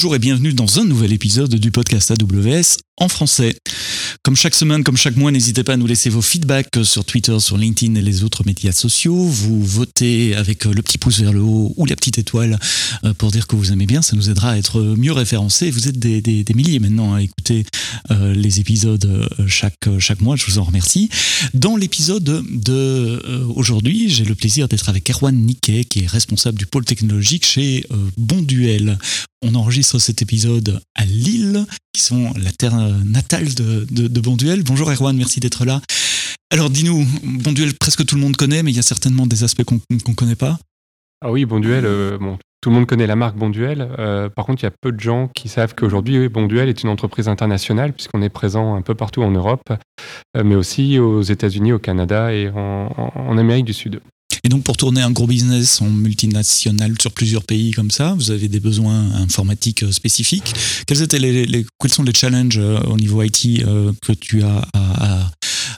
Bonjour et bienvenue dans un nouvel épisode du podcast AWS en français. Comme chaque semaine, comme chaque mois, n'hésitez pas à nous laisser vos feedbacks sur Twitter, sur LinkedIn et les autres médias sociaux. Vous votez avec le petit pouce vers le haut ou la petite étoile euh, pour dire que vous aimez bien. Ça nous aidera à être mieux référencés. Vous êtes des, milliers maintenant à écouter euh, les épisodes euh, chaque, chaque mois. Je vous en remercie. Dans l'épisode de aujourd'hui, j'ai le plaisir d'être avec Erwan Niquet, qui est responsable du pôle technologique chez Bonduel. On enregistre cet épisode à Lille, qui sont la terre natale de, Bonjour Erwan, merci d'être là. Alors dis-nous, Bonduel, presque tout le monde connaît, mais il y a certainement des aspects qu'on ne connaît pas. Ah oui, Bonduel, euh, bon, tout le monde connaît la marque Bonduel. Euh, par contre, il y a peu de gens qui savent qu'aujourd'hui, Bonduel est une entreprise internationale, puisqu'on est présent un peu partout en Europe, euh, mais aussi aux États-Unis, au Canada et en Amérique du Sud. Et donc pour tourner un gros business en multinational sur plusieurs pays comme ça, vous avez des besoins informatiques euh, spécifiques. Quels, étaient les, quels sont les challenges euh, au niveau IT euh, que tu as à,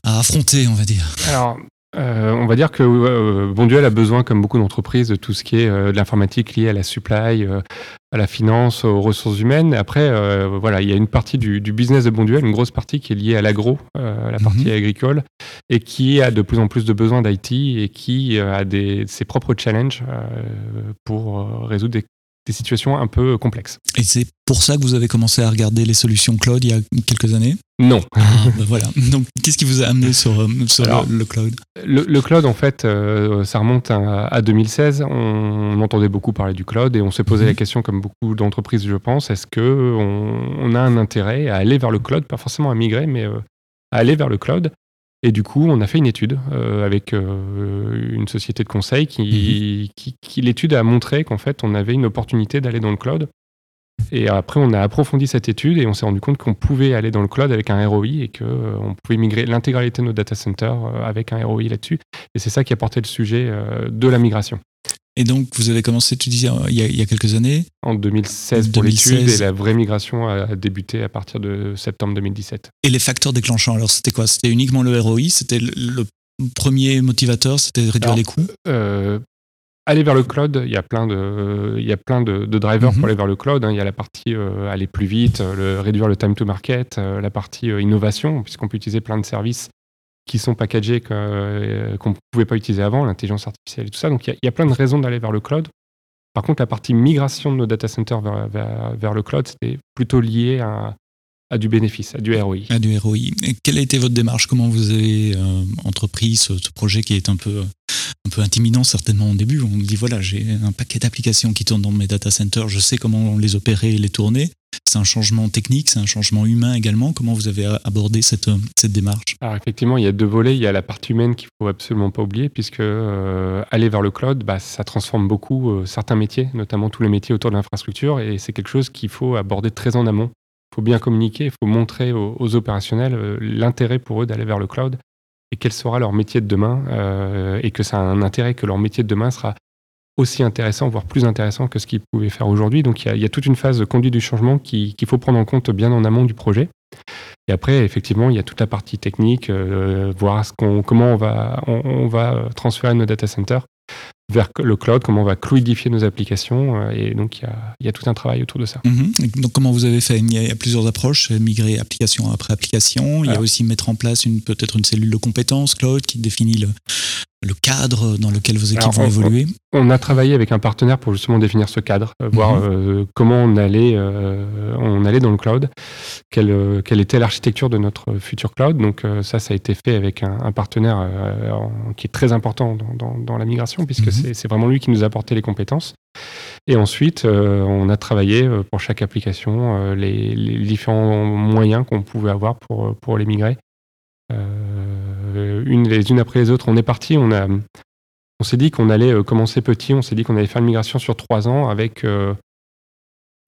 à affronter, on va dire? Alors, euh, on va dire que euh, Bonduel a besoin, comme beaucoup d'entreprises, de tout ce qui est euh, de l'informatique liée à la supply, à la finance, aux ressources humaines. Après, voilà, il y a une partie du, business de Bonduel, une grosse partie qui est liée à l'agro, la partie mhm. agricole, et qui a de plus en plus de besoins d'IT et qui a des, ses propres challenges pour résoudre des des situations un peu complexes. Et c'est pour ça que vous avez commencé à regarder les solutions cloud il y a quelques années? Non. Ah, ben voilà. Donc, qu'est-ce qui vous a amené sur, euh, le, cloud? le, cloud, en fait, euh, ça remonte à, 2016. On, entendait beaucoup parler du cloud et on s'est posé la mhm. question, comme beaucoup d'entreprises, je pense, est-ce qu'on on a un intérêt à aller vers le cloud, pas forcément à migrer, mais euh, à aller vers le cloud et du coup, on a fait une étude euh, avec une société de conseil qui, mhm. qui, l'étude a montré qu'en fait, on avait une opportunité d'aller dans le cloud. Et après, on a approfondi cette étude et on s'est rendu compte qu'on pouvait aller dans le cloud avec un ROI et qu'on euh, pouvait migrer l'intégralité de nos data centers avec un ROI là-dessus. Et c'est ça qui a porté le sujet de la migration. Et donc, vous avez commencé, tu disais, il y a, il y a quelques années? En 2016 pour l'étude et la vraie migration a débuté à partir de septembre 2017. Et les facteurs déclenchants, alors c'était quoi? C'était uniquement le ROI C'était le, premier motivateur? C'était réduire les coûts? euh, Aller vers le cloud, il y a plein de, il y a plein de, drivers pour mhm. aller vers le cloud. Hein. Il y a la partie euh, aller plus vite, le, réduire le time to market, euh, la partie innovation, puisqu'on peut utiliser plein de services qui sont packagés euh, qu'on ne pouvait pas utiliser avant, l'intelligence artificielle et tout ça. Donc il y, a plein de raisons d'aller vers le cloud. Par contre, la partie migration de nos data centers vers, vers, le cloud, c'était plutôt lié à, à, du bénéfice, à du ROI. À du ROI. Et quelle a été votre démarche? Comment vous avez euh, entrepris ce, projet qui est un peu, un peu intimidant certainement au début? On me dit voilà, j'ai un paquet d'applications qui tournent dans mes data centers, je sais comment les opérer et les tourner. C'est un changement technique, c'est un changement humain également. Comment vous avez abordé cette, cette démarche? Alors effectivement, il y a deux volets. Il y a la partie humaine qu'il faut absolument pas oublier, puisque euh, aller vers le cloud, bah, ça transforme beaucoup euh, certains métiers, notamment tous les métiers autour de l'infrastructure, et c'est quelque chose qu'il faut aborder très en amont. Faut bien communiquer, il faut montrer aux, opérationnels euh, l'intérêt pour eux d'aller vers le cloud et quel sera leur métier de demain, et que ça a un intérêt que leur métier de demain sera aussi intéressant, voire plus intéressant que ce qu'ils pouvaient faire aujourd'hui. Donc il y, a, toute une phase de conduite du changement qu'il faut prendre en compte bien en amont du projet. Et après, effectivement, il y a toute la partie technique, euh, voir comment on va, on, va transférer nos data centers vers le cloud, comment on va fluidifier nos applications. Euh, et donc, il y, a, il y, a, tout un travail autour de ça. Mhm. Donc, comment vous avez fait? Il y, a, plusieurs approches, migrer application après application. Il y a aussi mettre en place peut-être une cellule de compétences cloud qui définit le, le cadre dans lequel vos équipes vont évoluer On a travaillé avec un partenaire pour justement définir ce cadre, euh, voir mhm. euh, comment on allait, euh, on allait dans le cloud, quelle, quelle était l'architecture de notre futur cloud. Donc ça, ça a été fait avec un, partenaire qui est très important dans, dans, la migration, puisque mhm. c'est vraiment lui qui nous a apporté les compétences. Et ensuite, on a travaillé pour chaque application les, les différents moyens qu'on pouvait avoir pour, pour les migrer. Euh, une, les unes après les autres. On est parti, on, a, on s'est dit qu'on allait euh, commencer petit, on s'est dit qu'on allait faire une migration sur trois ans avec euh,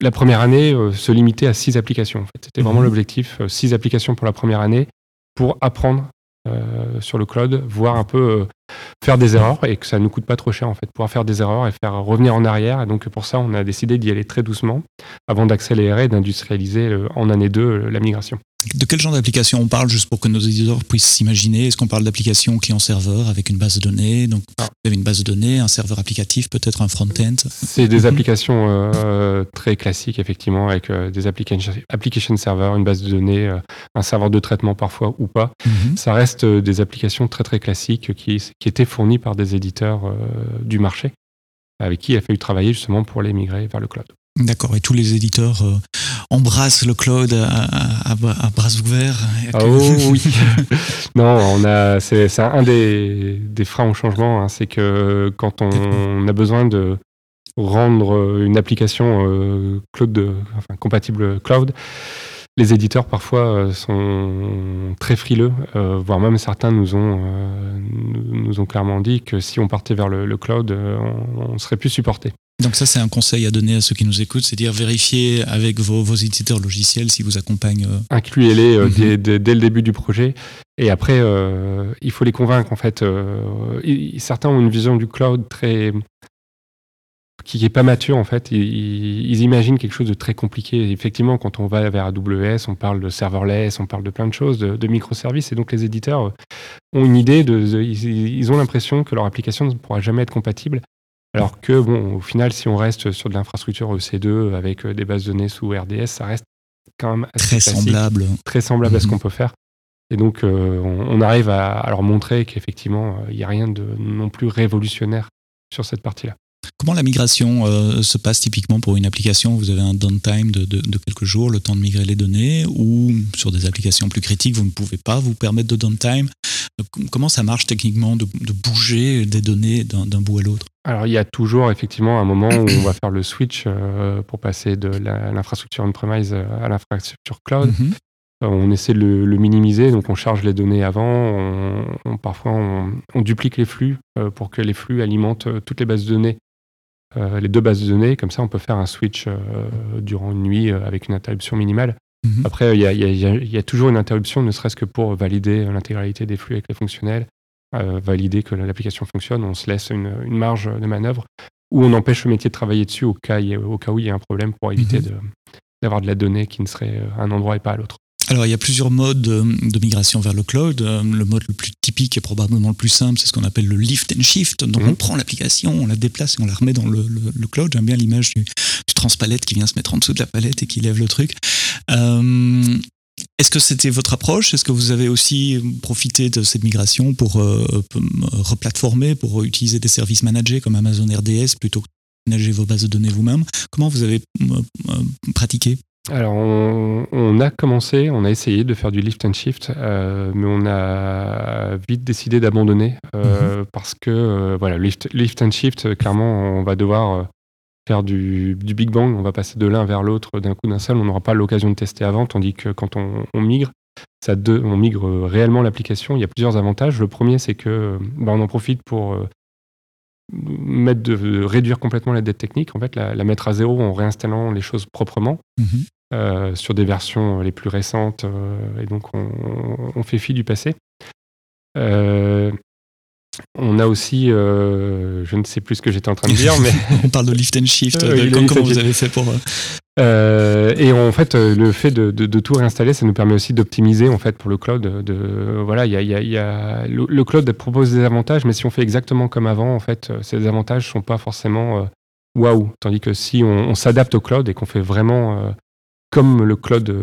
la première année se limiter à six applications. En fait. C'était vraiment mhm. l'objectif, six applications pour la première année pour apprendre sur le cloud, voir un peu faire des erreurs et que ça ne nous coûte pas trop cher en fait, pouvoir faire des erreurs et faire revenir en arrière. Et donc pour ça, on a décidé d'y aller très doucement avant d'accélérer et d'industrialiser en année 2 la migration. De quel genre d'application on parle, juste pour que nos éditeurs puissent s'imaginer? Est-ce qu'on parle d'application client-serveur avec une base de données? Donc, vous avez une base de données, un serveur applicatif, peut-être un front-end C'est des applications euh, très classiques, effectivement, avec euh, des application, application serveurs, une base de données, euh, un serveur de traitement parfois ou pas. Mhm. Ça reste des applications très très classiques qui, qui étaient fournies par des éditeurs du marché, avec qui il a fallu travailler justement pour les migrer vers le cloud. D'accord, et tous les éditeurs euh, embrassent le cloud à, bras ouverts Oh oui Non, on a, c'est, un des, freins au changement, hein, c'est que quand on, a besoin de rendre une application euh, cloud, enfin, compatible cloud, les éditeurs parfois euh, sont très frileux, voire même certains nous ont, nous ont clairement dit que si on partait vers le, cloud, on, on serait plus supporté. Donc ça, c'est un conseil à donner à ceux qui nous écoutent, c'est dire vérifier avec vos, vos, éditeurs logiciels s'ils vous accompagnent. Euh. Incluez-les euh, mhm. dès, le début du projet. Et après, euh, il faut les convaincre. En fait, certains ont une vision du cloud très qui n'est pas mature en fait. Ils, imaginent quelque chose de très compliqué. effectivement, quand on va vers AWS, on parle de serverless, on parle de plein de choses, de, microservices. Et donc les éditeurs ont une idée de, ils ont l'impression que leur application ne pourra jamais être compatible. Alors que, bon, au final, si on reste sur de l'infrastructure EC2 avec euh, des bases de données sous RDS, ça reste quand même très semblable. Très semblable à ce mhm. qu'on peut faire. Et donc, euh, on, arrive à, leur montrer qu'effectivement, euh, il n'y a rien de non plus révolutionnaire sur cette partie-là. Comment la migration se passe typiquement pour une application? Vous avez un downtime de, de, quelques jours, le temps de migrer les données, ou sur des applications plus critiques, vous ne pouvez pas vous permettre de downtime? Comment ça marche techniquement de, bouger des données d'un bout à l'autre? Alors, il y a toujours effectivement un moment où on va faire le switch euh, pour passer de l'infrastructure on-premise euh, à l'infrastructure cloud. Mhm. Euh, on essaie de le, minimiser, donc on charge les données avant. parfois, on, duplique les flux pour que les flux alimentent toutes les bases de données, les deux bases de données. Comme ça, on peut faire un switch durant une nuit avec une interruption minimale. Après, il y, a, toujours une interruption, ne serait-ce que pour valider l'intégralité des flux avec les fonctionnels, valider que l'application fonctionne. On se laisse une, marge de manœuvre ou on empêche le métier de travailler dessus au cas, au cas où il y a un problème pour éviter mhm. d'avoir de, la donnée qui ne serait à un endroit et pas à l'autre. Alors, il y a plusieurs modes de, migration vers le cloud. Euh, le mode le plus typique et probablement le plus simple, c'est ce qu'on appelle le lift and shift. Donc, mhm. on prend l'application, on la déplace et on la remet dans le, cloud. J'aime bien l'image du, du transpalette qui vient se mettre en dessous de la palette et qui lève le truc. Euh, est-ce que c'était votre approche? Est-ce que vous avez aussi profité de cette migration pour euh, replatformer, pour utiliser des services managés comme Amazon RDS plutôt que de manager vos bases de données vous-même? Comment vous avez euh, pratiqué? Alors, on, a commencé, on a essayé de faire du lift and shift, mais on a vite décidé d'abandonner mhm. parce que, voilà, lift, lift and shift, clairement, on va devoir faire du, Big Bang, on va passer de l'un vers l'autre d'un coup d'un seul, on n'aura pas l'occasion de tester avant, tandis que quand on, migre, ça on migre réellement l'application, il y a plusieurs avantages. Le premier, c'est que bah, on en profite pour euh, mettre de, réduire complètement la dette technique, en fait, la, mettre à zéro en réinstallant les choses proprement. Mm-hmm. Euh, sur des versions les plus récentes, euh, et donc on, on, fait fi du passé. On a aussi, euh, je ne sais plus ce que j'étais en train de dire, mais on parle de lift and shift. Euh, comment vous avez fait pour euh, Et en fait, le fait de, tout réinstaller, ça nous permet aussi d'optimiser en fait pour le cloud. De, voilà, il y a, le, cloud propose des avantages, mais si on fait exactement comme avant, en fait, ces avantages sont pas forcément waouh. Tandis que si on, s'adapte au cloud et qu'on fait vraiment comme le cloud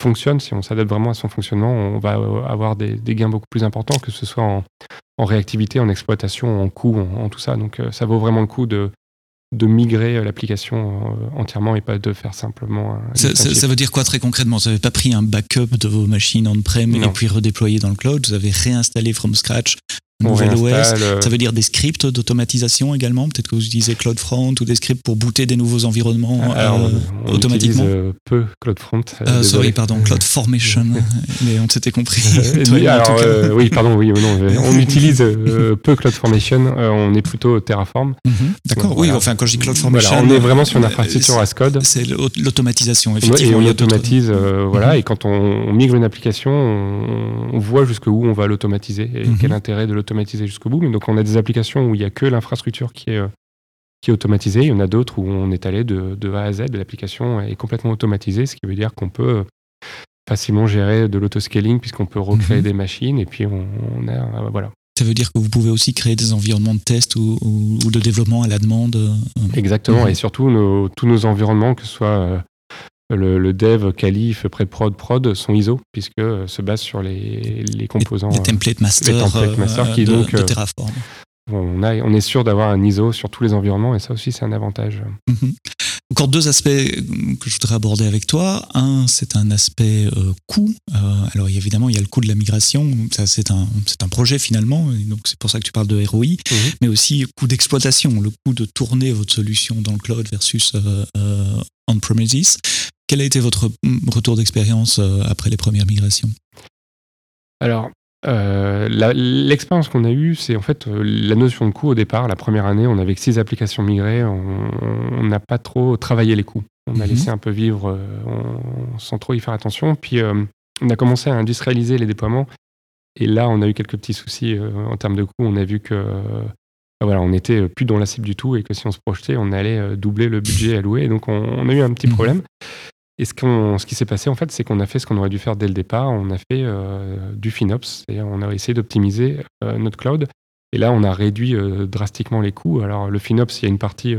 fonctionne, si on s'adapte vraiment à son fonctionnement, on va avoir des, des, gains beaucoup plus importants, que ce soit en, en réactivité, en exploitation, en coût, en, tout ça. Donc euh, ça vaut vraiment le coup de, de migrer euh, l'application euh, entièrement et pas de faire simplement un ça, ça, veut dire quoi très concrètement? Vous n'avez pas pris un backup de vos machines on-prem et puis redéployé dans le cloud, vous avez réinstallé from scratch euh, ça veut dire des scripts d'automatisation également Peut-être que vous utilisez CloudFront ou des scripts pour booter des nouveaux environnements euh, on automatiquement utilise, euh, peu CloudFront. sorry, pardon, CloudFormation. mais on s'était compris. oui, pardon, oui, non, on utilise peu CloudFormation. on est plutôt Terraform. Mhm, d'accord, oui, enfin, quand je dis CloudFormation. on est vraiment sur une infrastructure as code. C'est l'automatisation, effectivement. et on automatise, voilà, mhm. et quand on, migre une application, on, voit jusqu'où on va l'automatiser et mhm. quel intérêt de l'automatiser automatisé jusqu'au bout. Mais donc, on a des applications où il n'y a que l'infrastructure qui est, euh, qui est automatisée. Il y en a d'autres où on est allé de, A à Z. L'application est complètement automatisée, ce qui veut dire qu'on peut facilement gérer de l'autoscaling puisqu'on peut recréer mhm. des machines et puis on, a voilà. Ça veut dire que vous pouvez aussi créer des environnements de test ou, de développement à la demande. Exactement, mhm. et surtout tous nos environnements, que ce soit le, dev, Calif, pré-prod, prod sont ISO, puisque se basent sur les, composants. Les, templates master, qui, donc, de Terraform on, on est sûr d'avoir un ISO sur tous les environnements et ça aussi c'est un avantage. Mhm. Encore deux aspects que je voudrais aborder avec toi. Un, c'est un aspect euh, coût. Euh, alors évidemment, il y a le coût de la migration. Ça, c'est un, c'est un projet finalement. donc c'est pour ça que tu parles de ROI. Mhm. Mais aussi coût d'exploitation, le coût de tourner votre solution dans le cloud versus euh, on-premises. Quel a été votre retour d'expérience après les premières migrations? Alors, euh, l'expérience qu'on a eue, c'est en fait euh, la notion de coût au départ. La première année, on avait six applications migrées, on n'a pas trop travaillé les coûts. On a mhm. laissé un peu vivre euh, sans trop y faire attention. Puis on a commencé à industrialiser les déploiements. Et là, on a eu quelques petits soucis en termes de coûts. On a vu que voilà, on était plus dans la cible du tout et que si on se projetait, on allait doubler le budget alloué. Donc on, a eu un petit mhm. problème. Et ce, qui s'est passé, en fait, c'est qu'on a fait ce qu'on aurait dû faire dès le départ. On a fait euh, du FinOps et on a essayé d'optimiser euh, notre cloud. Et là, on a réduit euh, drastiquement les coûts. Alors, le FinOps, il y a une partie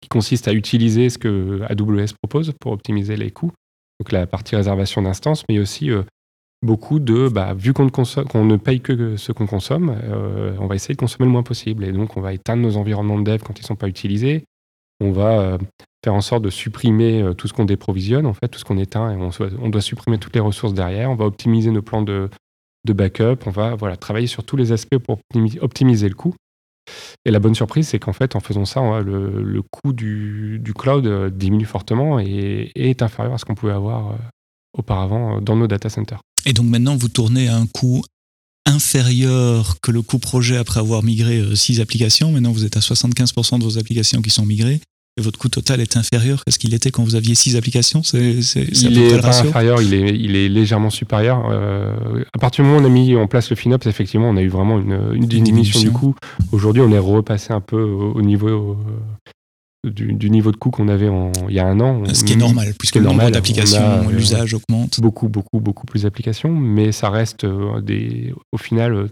qui consiste à utiliser ce que AWS propose pour optimiser les coûts. Donc, la partie réservation d'instances, mais aussi beaucoup de, bah, vu qu'on qu'on ne, paye que ce qu'on consomme, on va essayer de consommer le moins possible. Et donc, on va éteindre nos environnements de dev quand ils ne sont pas utilisés. On va faire en sorte de supprimer euh, tout ce qu'on déprovisionne, en fait, tout ce qu'on éteint, et on, doit supprimer toutes les ressources derrière. On va optimiser nos plans de, backup. On va voilà, travailler sur tous les aspects pour optimiser le coût. Et la bonne surprise, c'est qu'en fait, en faisant ça, le, coût du, cloud euh, diminue fortement et, est inférieur à ce qu'on pouvait avoir euh, auparavant dans nos data centers. Et donc maintenant, vous tournez à un coût inférieur que le coût projet après avoir migré six applications. Maintenant, vous êtes à 75% de vos applications qui sont migrées votre coût total est inférieur qu'à ce qu'il était quand vous aviez six applications c'est, Il est pas inférieur, il est, il est légèrement supérieur. Euh, à partir du moment où on a mis en place le FinOps, effectivement, on a eu vraiment une, une, diminution, du coût. Aujourd'hui, on est repassé un peu au, niveau du, niveau de coût qu'on avait il y a un an. Ce qui est normal, puisque le nombre d'applications, euh, l'usage augmente. Beaucoup, beaucoup, beaucoup plus d'applications, mais ça reste euh, des, au final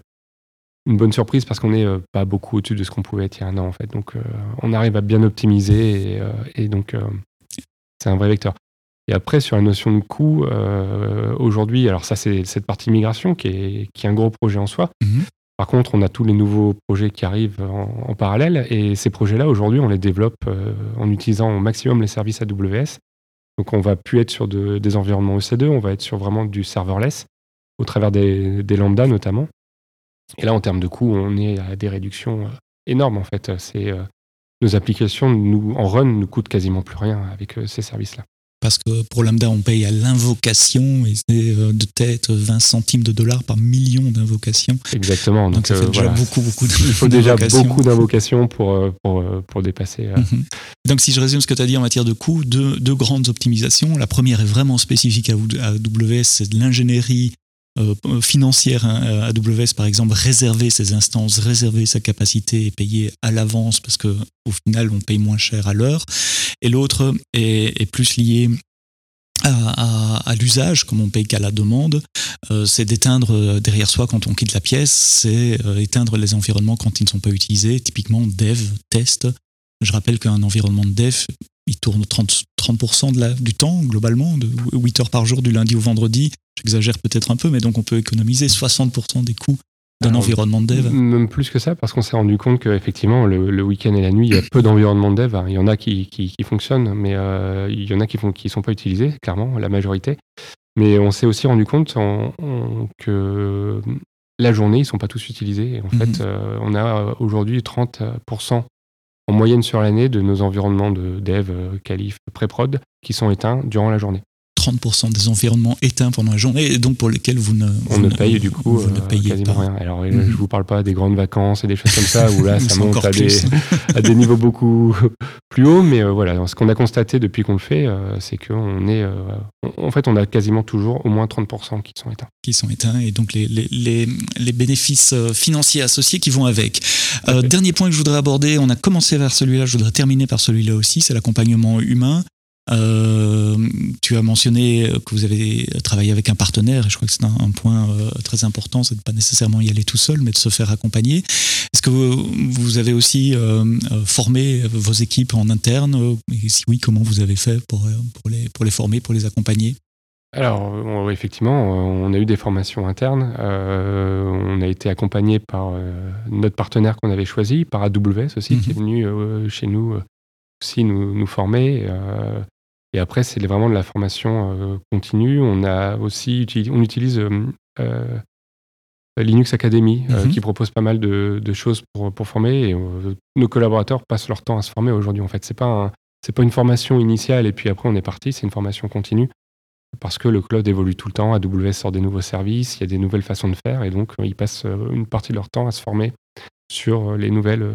une bonne surprise parce qu'on n'est euh, pas beaucoup au-dessus de ce qu'on pouvait être il y a un an en fait. Donc euh, on arrive à bien optimiser et, euh, donc c'est un vrai vecteur. Et après sur la notion de coût, aujourd'hui, alors ça c'est cette partie migration qui est, qui est un gros projet en soi. Mhm. Par contre, on a tous les nouveaux projets qui arrivent en, parallèle et ces projets-là aujourd'hui on les développe en utilisant au maximum les services AWS. Donc on va plus être sur des environnements EC2, on va être sur vraiment du serverless au travers des, des lambdas notamment. Et là, en termes de coûts, on est à des réductions euh, énormes en fait. C'est euh, nos applications nous, en run ne coûtent quasiment plus rien avec euh, ces services-là. Parce que pour Lambda, on paye à l'invocation et c'est de tête 20 centimes de dollars par million d'invocations. Exactement. Donc, ça fait déjà beaucoup, beaucoup Il faut déjà beaucoup d'invocations pour, pour, pour, dépasser. Mhm. Donc, si je résume ce que tu as dit en matière de coûts, deux, deux, grandes optimisations. La première est vraiment spécifique à AWS, c'est de l'ingénierie financière. Hein, AWS, par exemple, réserver ses instances, réserver sa capacité et payer à l'avance parce que au final, on paye moins cher à l'heure. Et l'autre est, plus lié à, l'usage, comme on paye qu'à la demande, euh, c'est d'éteindre euh, derrière soi quand on quitte la pièce, c'est éteindre les environnements quand ils ne sont pas utilisés, typiquement dev, test. Je rappelle qu'un environnement de dev, il tourne 30%, 30 de la, du temps globalement, de 8 heures par jour du lundi au vendredi. J'exagère peut-être un peu, mais donc on peut économiser 60% des coûts d'un environnement de dev. Même plus que ça, parce qu'on s'est rendu compte qu'effectivement, le, le week-end et la nuit, il y a peu d'environnements de dev. Il y en a qui, qui, fonctionnent, mais euh, il y en a qui ne qui sont pas utilisés, clairement, la majorité. Mais on s'est aussi rendu compte que la journée, ils ne sont pas tous utilisés. en mhm. fait, euh, on a aujourd'hui 30% en moyenne sur l'année de nos environnements de dev, qualif, euh, pré-prod qui sont éteints durant la journée. 30% des environnements éteints pendant la journée et donc pour lesquels vous ne on ne paye du coup vous ne euh, payez quasiment pas. rien. Alors je mhm. vous parle pas des grandes vacances et des choses comme ça où là ça monte à des, à des, niveaux beaucoup plus hauts, mais euh, voilà ce qu'on a constaté depuis qu'on le fait, euh, c'est qu'on est en fait on a quasiment toujours au moins 30% qui sont éteints. Qui sont éteints et donc les, les, les, bénéfices financiers associés qui vont avec. dernier point que je voudrais aborder, on a commencé vers celui-là, je voudrais terminer par celui-là aussi, c'est l'accompagnement humain. Tu as mentionné que vous avez travaillé avec un partenaire, et je crois que c'est un, point très important, c'est de pas nécessairement y aller tout seul, mais de se faire accompagner. Est-ce que vous, avez aussi formé vos équipes en interne Et si oui, comment vous avez fait pour, pour, les, pour les former, pour les accompagner? Alors, effectivement, on a eu des formations internes. Euh, on a été accompagné par euh, notre partenaire qu'on avait choisi, par AWS aussi, qui est mhm. venu euh, chez nous aussi nous, nous former. Et après, c'est vraiment de la formation continue. On a aussi on utilise Linux Academy, mhm. qui propose pas mal de, choses pour, pour former. Et nos collaborateurs passent leur temps à se former aujourd'hui. En fait, c'est pas c'est pas une formation initiale et puis après on est parti. C'est une formation continue parce que le cloud évolue tout le temps, AWS sort des nouveaux services, il y a des nouvelles façons de faire, et donc euh, ils passent euh, une partie de leur temps à se former sur euh, les nouvelles,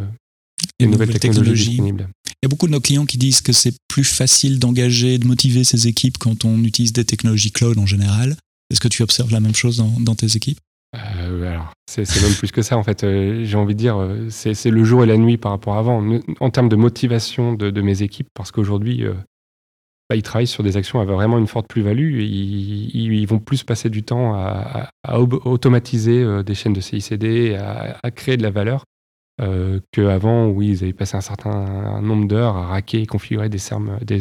les nouvelles, technologies, disponibles. Il y a beaucoup de nos clients qui disent que c'est plus facile d'engager, de motiver ces équipes quand on utilise des technologies cloud en général. Est-ce que tu observes la même chose dans, tes équipes? Alors, c'est même plus que ça en fait. J'ai envie de dire, c'est le jour et la nuit par rapport à avant. En termes de motivation de, mes équipes, parce qu'aujourd'hui, bah, ils travaillent sur des actions avec vraiment une forte plus-value. Ils, vont plus passer du temps à, automatiser euh, des chaînes de CICD, à, à créer de la valeur, euh, qu'avant où ils avaient passé un certain nombre d'heures à raquer et configurer des,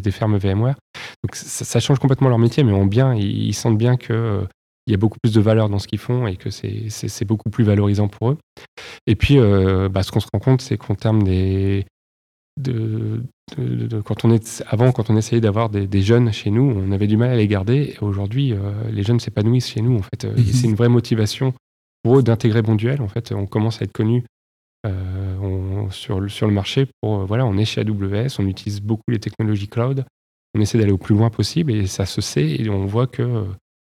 des, fermes VMware. Donc ça, change complètement leur métier, mais en bien, ils, sentent bien qu'il euh, y a beaucoup plus de valeur dans ce qu'ils font et que c'est beaucoup plus valorisant pour eux. Et puis, euh, bah, ce qu'on se rend compte, c'est qu'en termes des, de, quand on est, avant, quand on essayait d'avoir des, jeunes chez nous, on avait du mal à les garder. Aujourd'hui, euh, les jeunes s'épanouissent chez nous. En fait, mhm. c'est une vraie motivation pour eux d'intégrer Bonduel. En fait, on commence à être connu sur, le, sur le marché. Pour euh, voilà, on est chez AWS, on utilise beaucoup les technologies cloud. On essaie d'aller au plus loin possible et ça se sait. Et on voit que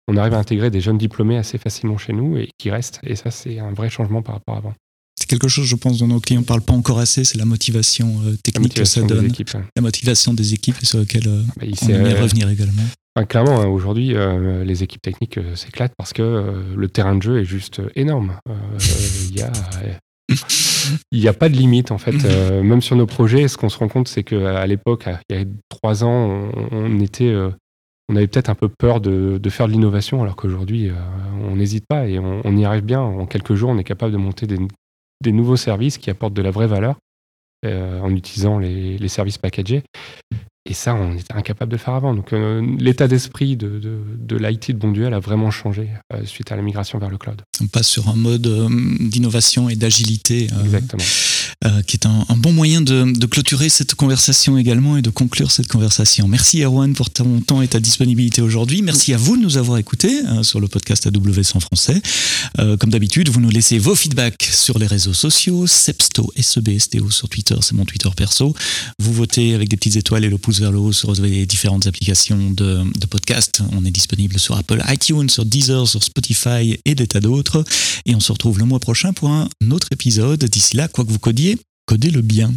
on arrive à intégrer des jeunes diplômés assez facilement chez nous et qui restent. Et ça, c'est un vrai changement par rapport à avant c'est quelque chose, je pense, dont nos clients ne parlent pas encore assez, c'est la motivation euh, technique que ça donne. La motivation des équipes sur laquelle euh, bah, on y revenir également. clairement, hein, aujourd'hui, euh, les équipes techniques s'éclatent parce que le terrain de jeu est juste énorme. Il y a. Il n'y a pas de limite en fait. même sur nos projets, ce qu'on se rend compte, c'est qu'à l'époque, il y a trois ans, on, était, on avait peut-être un peu peur de, faire de l'innovation, alors qu'aujourd'hui, on n'hésite pas et on, y arrive bien. En quelques jours, on est capable de monter des, nouveaux services qui apportent de la vraie valeur euh, en utilisant les, les, services packagés. Et ça, on était incapable de le faire avant. Donc, euh, l'état d'esprit de, de, de l'IT de Bonduel a vraiment changé euh, suite à la migration vers le cloud. On passe sur un mode d'innovation et d'agilité. Exactement. Euh, qui est un, bon moyen de, clôturer cette conversation également et de conclure cette conversation. Merci Erwan pour ton temps et ta disponibilité aujourd'hui. Merci à vous de nous avoir écoutés euh, sur le podcast AWS en français. Euh, comme d'habitude, vous nous laissez vos feedbacks sur les réseaux sociaux, Sepsto, SEBSTO sur Twitter, c'est mon Twitter perso. Vous votez avec des petites étoiles et le pouce vers le haut sur les différentes applications de, de podcast. On est disponible sur Apple iTunes, sur Deezer, sur Spotify et des tas d'autres. Et on se retrouve le mois prochain pour un autre épisode. D'ici là, quoi que vous codiez, codez-le bien.